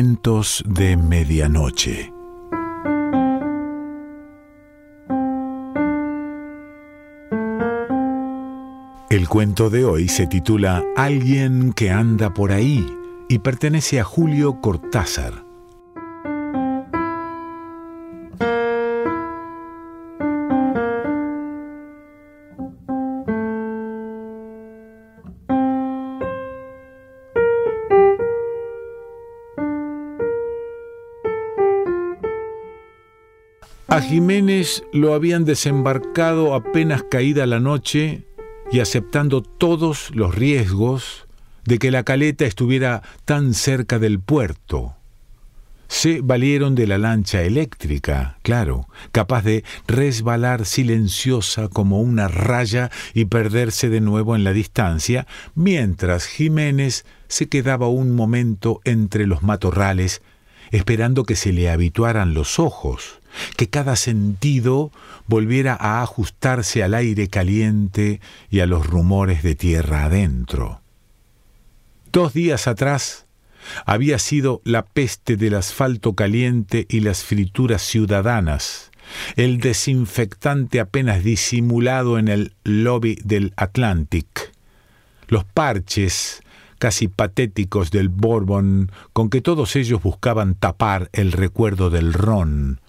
De Medianoche. El cuento de hoy se titula Alguien que anda por ahí y pertenece a Julio Cortázar. A Jiménez lo habían desembarcado apenas caída la noche y aceptando todos los riesgos de que la caleta estuviera tan cerca del puerto. Se valieron de la lancha eléctrica, claro, capaz de resbalar silenciosa como una raya y perderse de nuevo en la distancia, mientras Jiménez se quedaba un momento entre los matorrales, esperando que se le habituaran los ojos que cada sentido volviera a ajustarse al aire caliente y a los rumores de tierra adentro. Dos días atrás había sido la peste del asfalto caliente y las frituras ciudadanas, el desinfectante apenas disimulado en el lobby del Atlantic, los parches casi patéticos del Bourbon con que todos ellos buscaban tapar el recuerdo del ron,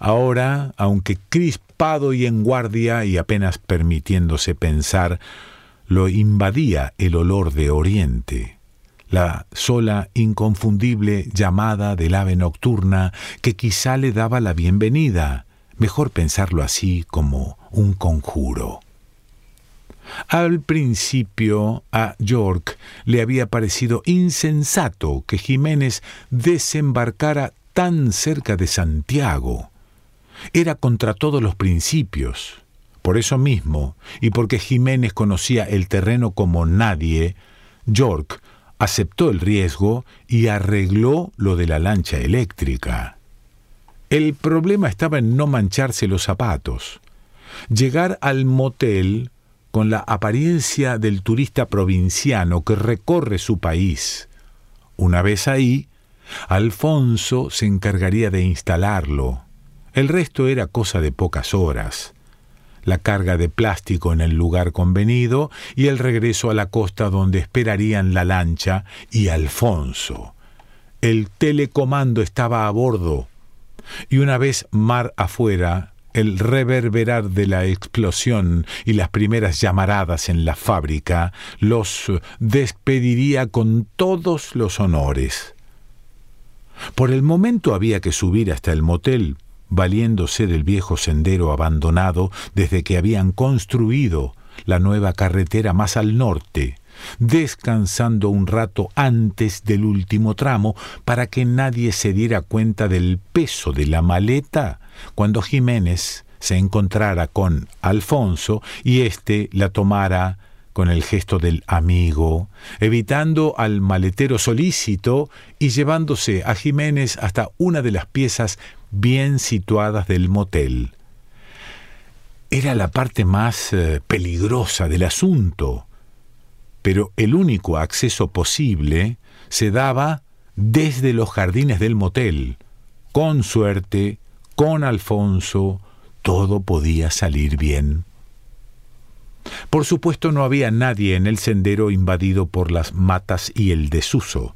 Ahora, aunque crispado y en guardia y apenas permitiéndose pensar, lo invadía el olor de Oriente, la sola inconfundible llamada del ave nocturna que quizá le daba la bienvenida, mejor pensarlo así como un conjuro. Al principio a York le había parecido insensato que Jiménez desembarcara tan cerca de Santiago, era contra todos los principios. Por eso mismo, y porque Jiménez conocía el terreno como nadie, York aceptó el riesgo y arregló lo de la lancha eléctrica. El problema estaba en no mancharse los zapatos. Llegar al motel con la apariencia del turista provinciano que recorre su país. Una vez ahí, Alfonso se encargaría de instalarlo. El resto era cosa de pocas horas. La carga de plástico en el lugar convenido y el regreso a la costa donde esperarían la lancha y Alfonso. El telecomando estaba a bordo y una vez mar afuera, el reverberar de la explosión y las primeras llamaradas en la fábrica los despediría con todos los honores. Por el momento había que subir hasta el motel valiéndose del viejo sendero abandonado desde que habían construido la nueva carretera más al norte, descansando un rato antes del último tramo para que nadie se diera cuenta del peso de la maleta cuando Jiménez se encontrara con Alfonso y éste la tomara con el gesto del amigo, evitando al maletero solícito y llevándose a Jiménez hasta una de las piezas bien situadas del motel. Era la parte más eh, peligrosa del asunto, pero el único acceso posible se daba desde los jardines del motel. Con suerte, con Alfonso, todo podía salir bien. Por supuesto no había nadie en el sendero invadido por las matas y el desuso,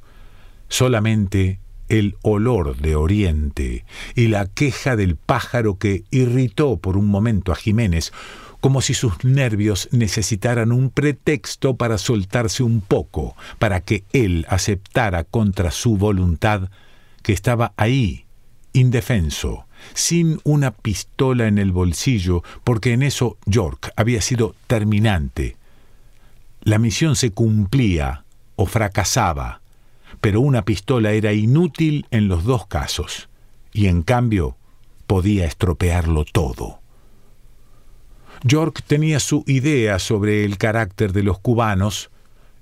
solamente el olor de Oriente y la queja del pájaro que irritó por un momento a Jiménez, como si sus nervios necesitaran un pretexto para soltarse un poco, para que él aceptara contra su voluntad que estaba ahí, indefenso, sin una pistola en el bolsillo, porque en eso York había sido terminante. La misión se cumplía o fracasaba, pero una pistola era inútil en los dos casos, y en cambio podía estropearlo todo. York tenía su idea sobre el carácter de los cubanos,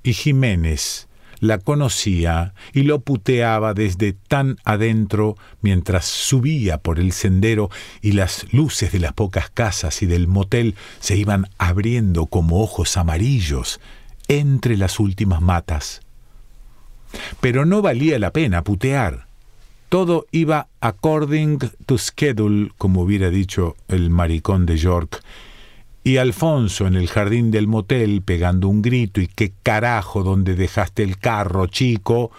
y Jiménez la conocía y lo puteaba desde tan adentro mientras subía por el sendero y las luces de las pocas casas y del motel se iban abriendo como ojos amarillos entre las últimas matas. Pero no valía la pena putear. Todo iba according to schedule, como hubiera dicho el maricón de York, y Alfonso en el jardín del motel pegando un grito y qué carajo donde dejaste el carro, chico,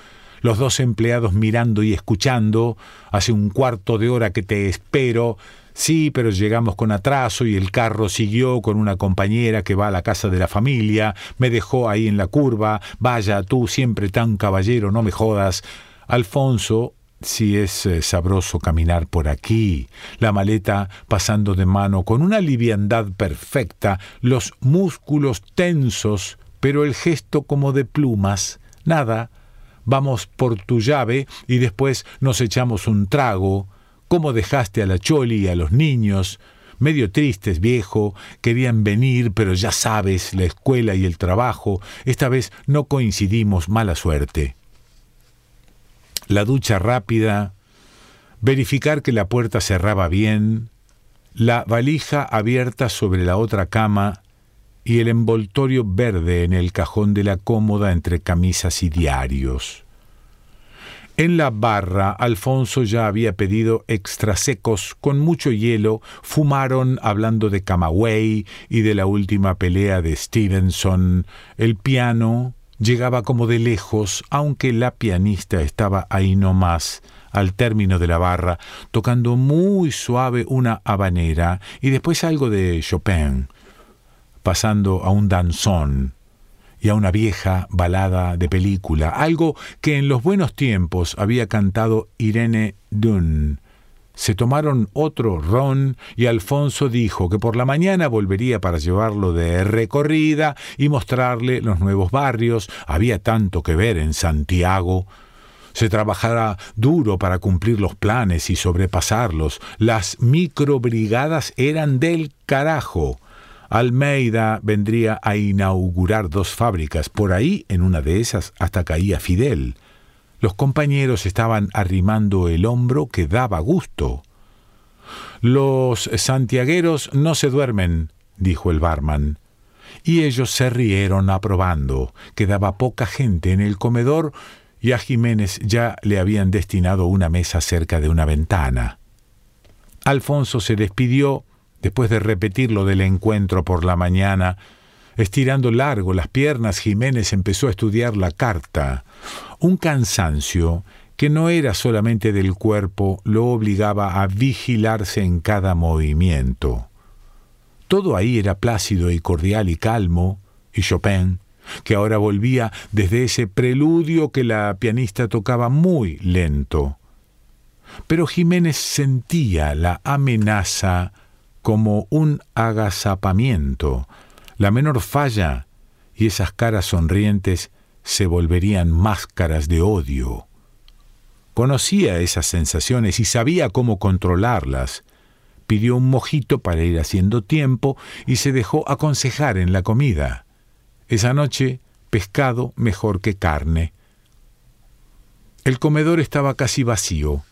los dos empleados mirando y escuchando, hace un cuarto de hora que te espero, sí, pero llegamos con atraso y el carro siguió con una compañera que va a la casa de la familia, me dejó ahí en la curva, vaya tú siempre tan caballero, no me jodas. Alfonso si es eh, sabroso caminar por aquí, la maleta pasando de mano con una liviandad perfecta, los músculos tensos, pero el gesto como de plumas, nada, vamos por tu llave y después nos echamos un trago. ¿Cómo dejaste a la Choli y a los niños? Medio tristes, viejo, querían venir, pero ya sabes, la escuela y el trabajo, esta vez no coincidimos, mala suerte. La ducha rápida, verificar que la puerta cerraba bien, la valija abierta sobre la otra cama y el envoltorio verde en el cajón de la cómoda entre camisas y diarios. En la barra, Alfonso ya había pedido extra secos con mucho hielo, fumaron hablando de Camagüey y de la última pelea de Stevenson, el piano llegaba como de lejos, aunque la pianista estaba ahí nomás, al término de la barra, tocando muy suave una habanera y después algo de Chopin pasando a un danzón y a una vieja balada de película, algo que en los buenos tiempos había cantado Irene Dunn. Se tomaron otro ron y Alfonso dijo que por la mañana volvería para llevarlo de recorrida y mostrarle los nuevos barrios. Había tanto que ver en Santiago. Se trabajará duro para cumplir los planes y sobrepasarlos. Las microbrigadas eran del carajo. Almeida vendría a inaugurar dos fábricas. Por ahí, en una de esas, hasta caía Fidel. Los compañeros estaban arrimando el hombro que daba gusto. Los santiagueros no se duermen, dijo el barman. Y ellos se rieron aprobando. Quedaba poca gente en el comedor y a Jiménez ya le habían destinado una mesa cerca de una ventana. Alfonso se despidió Después de repetir lo del encuentro por la mañana, estirando largo las piernas, Jiménez empezó a estudiar la carta. Un cansancio que no era solamente del cuerpo lo obligaba a vigilarse en cada movimiento. Todo ahí era plácido y cordial y calmo, y Chopin, que ahora volvía desde ese preludio que la pianista tocaba muy lento. Pero Jiménez sentía la amenaza como un agazapamiento. La menor falla y esas caras sonrientes se volverían máscaras de odio. Conocía esas sensaciones y sabía cómo controlarlas. Pidió un mojito para ir haciendo tiempo y se dejó aconsejar en la comida. Esa noche, pescado mejor que carne. El comedor estaba casi vacío.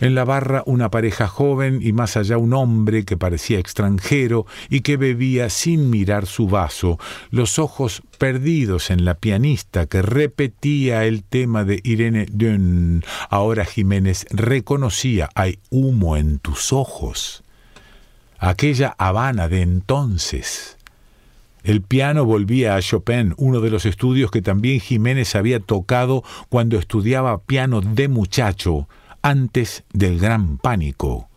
En la barra una pareja joven y más allá un hombre que parecía extranjero y que bebía sin mirar su vaso, los ojos perdidos en la pianista que repetía el tema de Irene Dunn. Ahora Jiménez reconocía, hay humo en tus ojos. Aquella Habana de entonces. El piano volvía a Chopin, uno de los estudios que también Jiménez había tocado cuando estudiaba piano de muchacho antes del gran pánico.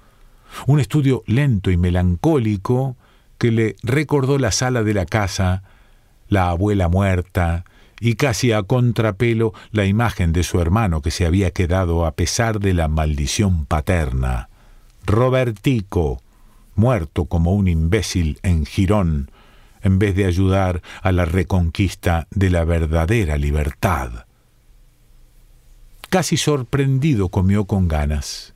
Un estudio lento y melancólico que le recordó la sala de la casa, la abuela muerta, y casi a contrapelo la imagen de su hermano que se había quedado a pesar de la maldición paterna. Robertico, muerto como un imbécil en Girón, en vez de ayudar a la reconquista de la verdadera libertad. Casi sorprendido comió con ganas,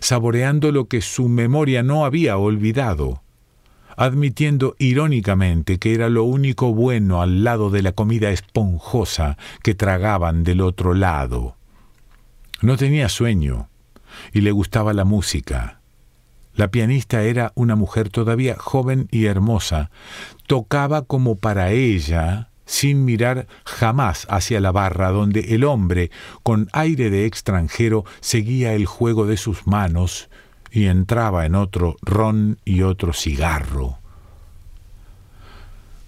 saboreando lo que su memoria no había olvidado, admitiendo irónicamente que era lo único bueno al lado de la comida esponjosa que tragaban del otro lado. No tenía sueño y le gustaba la música. La pianista era una mujer todavía joven y hermosa. Tocaba como para ella sin mirar jamás hacia la barra donde el hombre, con aire de extranjero, seguía el juego de sus manos y entraba en otro ron y otro cigarro.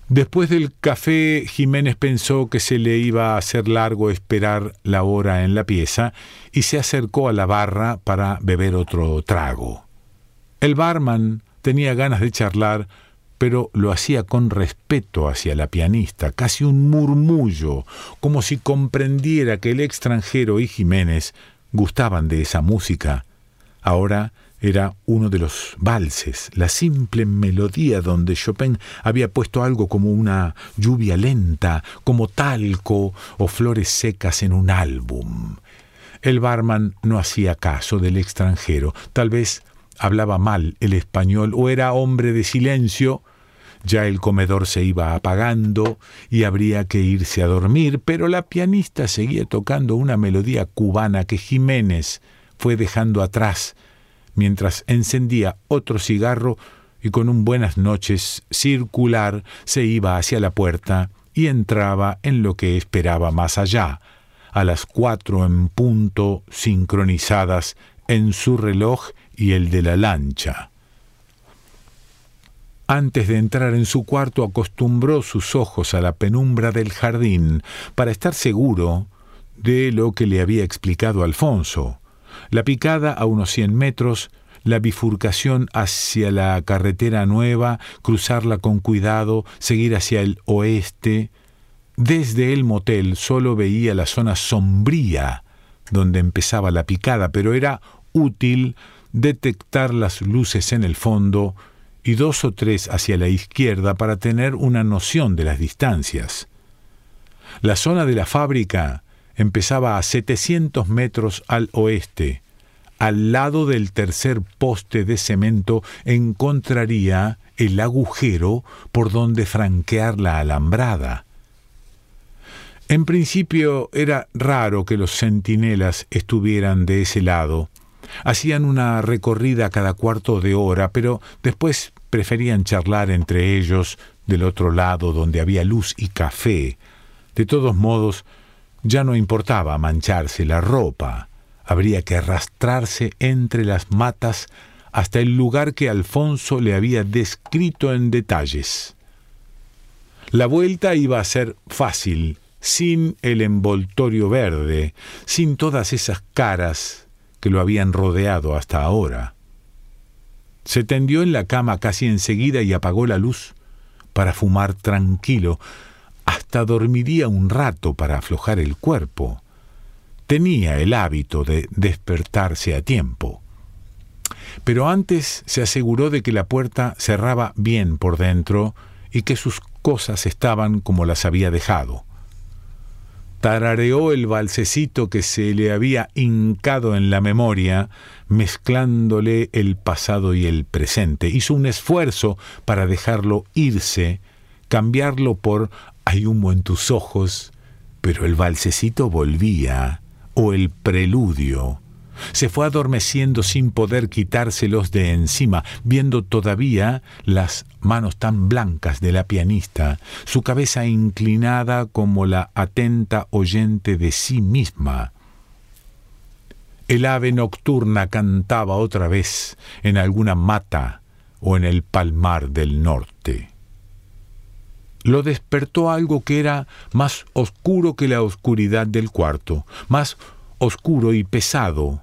Después del café, Jiménez pensó que se le iba a hacer largo esperar la hora en la pieza y se acercó a la barra para beber otro trago. El barman tenía ganas de charlar, pero lo hacía con respeto hacia la pianista, casi un murmullo, como si comprendiera que el extranjero y Jiménez gustaban de esa música. Ahora era uno de los valses, la simple melodía donde Chopin había puesto algo como una lluvia lenta, como talco o flores secas en un álbum. El barman no hacía caso del extranjero, tal vez hablaba mal el español o era hombre de silencio, ya el comedor se iba apagando y habría que irse a dormir, pero la pianista seguía tocando una melodía cubana que Jiménez fue dejando atrás mientras encendía otro cigarro y con un buenas noches circular se iba hacia la puerta y entraba en lo que esperaba más allá, a las cuatro en punto sincronizadas en su reloj y el de la lancha. Antes de entrar en su cuarto acostumbró sus ojos a la penumbra del jardín para estar seguro de lo que le había explicado Alfonso. La picada a unos cien metros, la bifurcación hacia la carretera nueva, cruzarla con cuidado, seguir hacia el oeste. Desde el motel solo veía la zona sombría donde empezaba la picada, pero era útil detectar las luces en el fondo y dos o tres hacia la izquierda para tener una noción de las distancias. La zona de la fábrica empezaba a 700 metros al oeste. Al lado del tercer poste de cemento encontraría el agujero por donde franquear la alambrada. En principio era raro que los centinelas estuvieran de ese lado, Hacían una recorrida cada cuarto de hora, pero después preferían charlar entre ellos del otro lado donde había luz y café. De todos modos, ya no importaba mancharse la ropa. Habría que arrastrarse entre las matas hasta el lugar que Alfonso le había descrito en detalles. La vuelta iba a ser fácil, sin el envoltorio verde, sin todas esas caras que lo habían rodeado hasta ahora. Se tendió en la cama casi enseguida y apagó la luz para fumar tranquilo. Hasta dormiría un rato para aflojar el cuerpo. Tenía el hábito de despertarse a tiempo. Pero antes se aseguró de que la puerta cerraba bien por dentro y que sus cosas estaban como las había dejado tarareó el balsecito que se le había hincado en la memoria, mezclándole el pasado y el presente. Hizo un esfuerzo para dejarlo irse, cambiarlo por hay humo en tus ojos, pero el balsecito volvía, o el preludio, se fue adormeciendo sin poder quitárselos de encima, viendo todavía las manos tan blancas de la pianista, su cabeza inclinada como la atenta oyente de sí misma. El ave nocturna cantaba otra vez en alguna mata o en el palmar del norte. Lo despertó algo que era más oscuro que la oscuridad del cuarto, más oscuro y pesado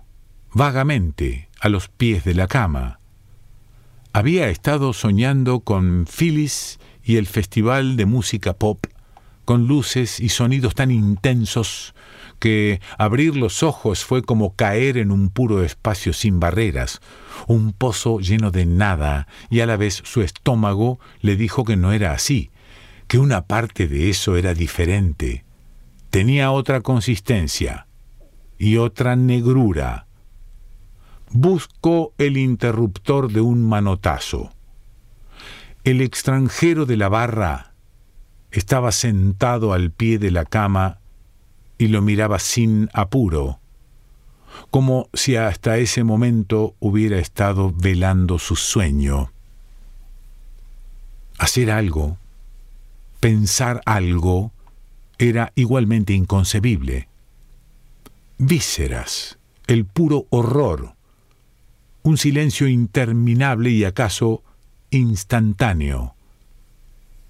vagamente a los pies de la cama. Había estado soñando con Phyllis y el Festival de Música Pop, con luces y sonidos tan intensos que abrir los ojos fue como caer en un puro espacio sin barreras, un pozo lleno de nada, y a la vez su estómago le dijo que no era así, que una parte de eso era diferente, tenía otra consistencia y otra negrura, buscó el interruptor de un manotazo. El extranjero de la barra estaba sentado al pie de la cama y lo miraba sin apuro, como si hasta ese momento hubiera estado velando su sueño. Hacer algo pensar algo era igualmente inconcebible. Vísceras, el puro horror, un silencio interminable y acaso instantáneo,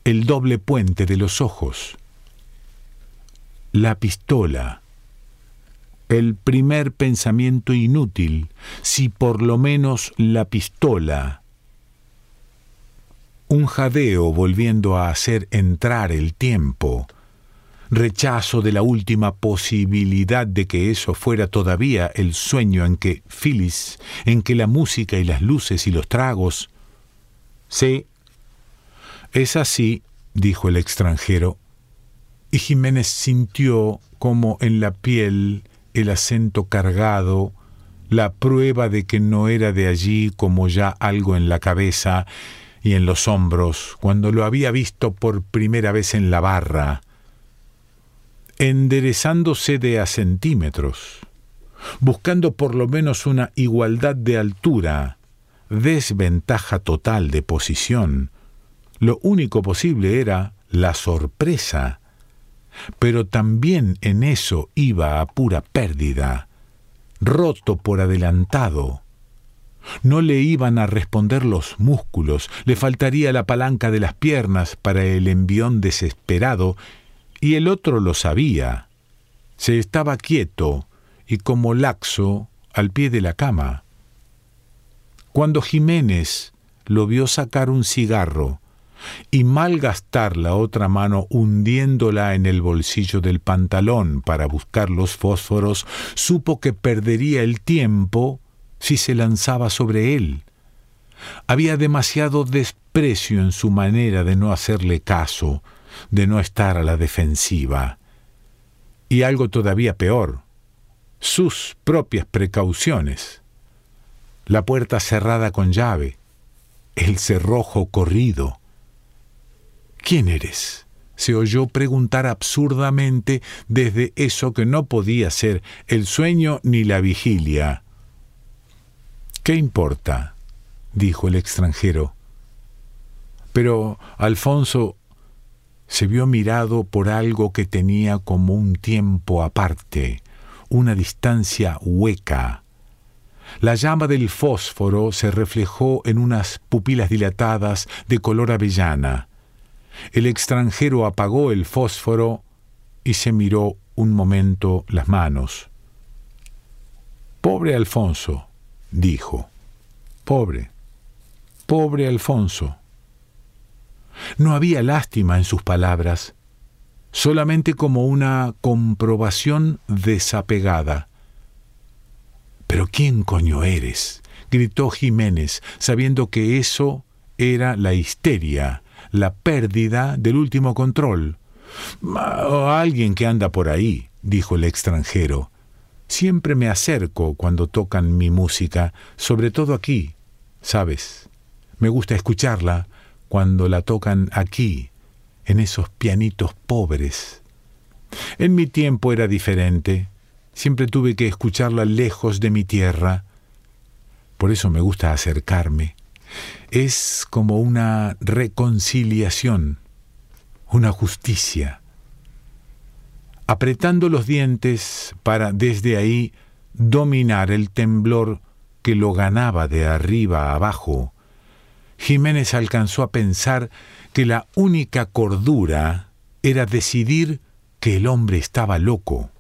el doble puente de los ojos, la pistola, el primer pensamiento inútil, si por lo menos la pistola, un jadeo volviendo a hacer entrar el tiempo, rechazo de la última posibilidad de que eso fuera todavía el sueño en que Phyllis, en que la música y las luces y los tragos. Sí, es así, dijo el extranjero, y Jiménez sintió como en la piel el acento cargado, la prueba de que no era de allí como ya algo en la cabeza y en los hombros, cuando lo había visto por primera vez en la barra, enderezándose de a centímetros, buscando por lo menos una igualdad de altura, desventaja total de posición. Lo único posible era la sorpresa, pero también en eso iba a pura pérdida, roto por adelantado. No le iban a responder los músculos, le faltaría la palanca de las piernas para el envión desesperado y el otro lo sabía. Se estaba quieto y como laxo al pie de la cama. Cuando Jiménez lo vio sacar un cigarro y malgastar la otra mano hundiéndola en el bolsillo del pantalón para buscar los fósforos, supo que perdería el tiempo si se lanzaba sobre él. Había demasiado desprecio en su manera de no hacerle caso, de no estar a la defensiva. Y algo todavía peor, sus propias precauciones. La puerta cerrada con llave, el cerrojo corrido. ¿Quién eres? se oyó preguntar absurdamente desde eso que no podía ser el sueño ni la vigilia. ¿Qué importa? dijo el extranjero. Pero Alfonso se vio mirado por algo que tenía como un tiempo aparte, una distancia hueca. La llama del fósforo se reflejó en unas pupilas dilatadas de color avellana. El extranjero apagó el fósforo y se miró un momento las manos. Pobre Alfonso, dijo. Pobre, pobre Alfonso. No había lástima en sus palabras, solamente como una comprobación desapegada. Pero ¿quién coño eres? gritó Jiménez, sabiendo que eso era la histeria, la pérdida del último control. alguien que anda por ahí, dijo el extranjero. Siempre me acerco cuando tocan mi música, sobre todo aquí, ¿sabes? Me gusta escucharla, cuando la tocan aquí, en esos pianitos pobres. En mi tiempo era diferente. Siempre tuve que escucharla lejos de mi tierra. Por eso me gusta acercarme. Es como una reconciliación, una justicia. Apretando los dientes para desde ahí dominar el temblor que lo ganaba de arriba a abajo, Jiménez alcanzó a pensar que la única cordura era decidir que el hombre estaba loco.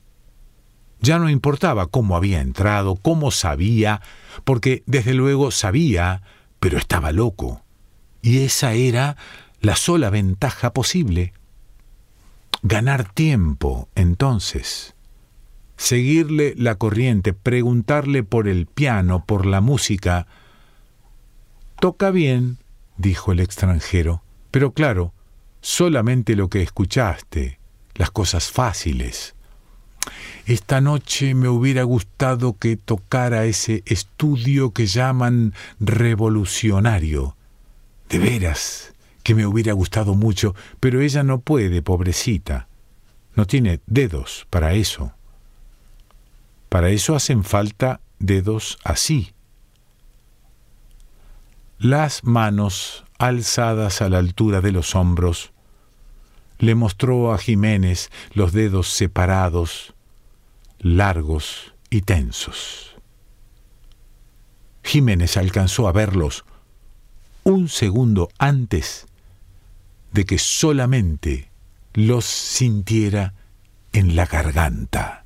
Ya no importaba cómo había entrado, cómo sabía, porque desde luego sabía, pero estaba loco. Y esa era la sola ventaja posible. Ganar tiempo, entonces. Seguirle la corriente, preguntarle por el piano, por la música, Toca bien, dijo el extranjero, pero claro, solamente lo que escuchaste, las cosas fáciles. Esta noche me hubiera gustado que tocara ese estudio que llaman revolucionario. De veras, que me hubiera gustado mucho, pero ella no puede, pobrecita. No tiene dedos para eso. Para eso hacen falta dedos así, las manos alzadas a la altura de los hombros, le mostró a Jiménez los dedos separados, largos y tensos. Jiménez alcanzó a verlos un segundo antes de que solamente los sintiera en la garganta.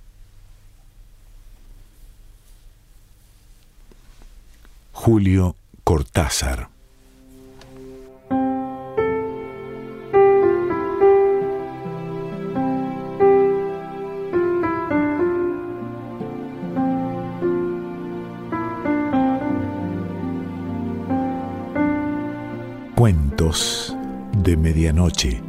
Julio Cortázar Cuentos de Medianoche.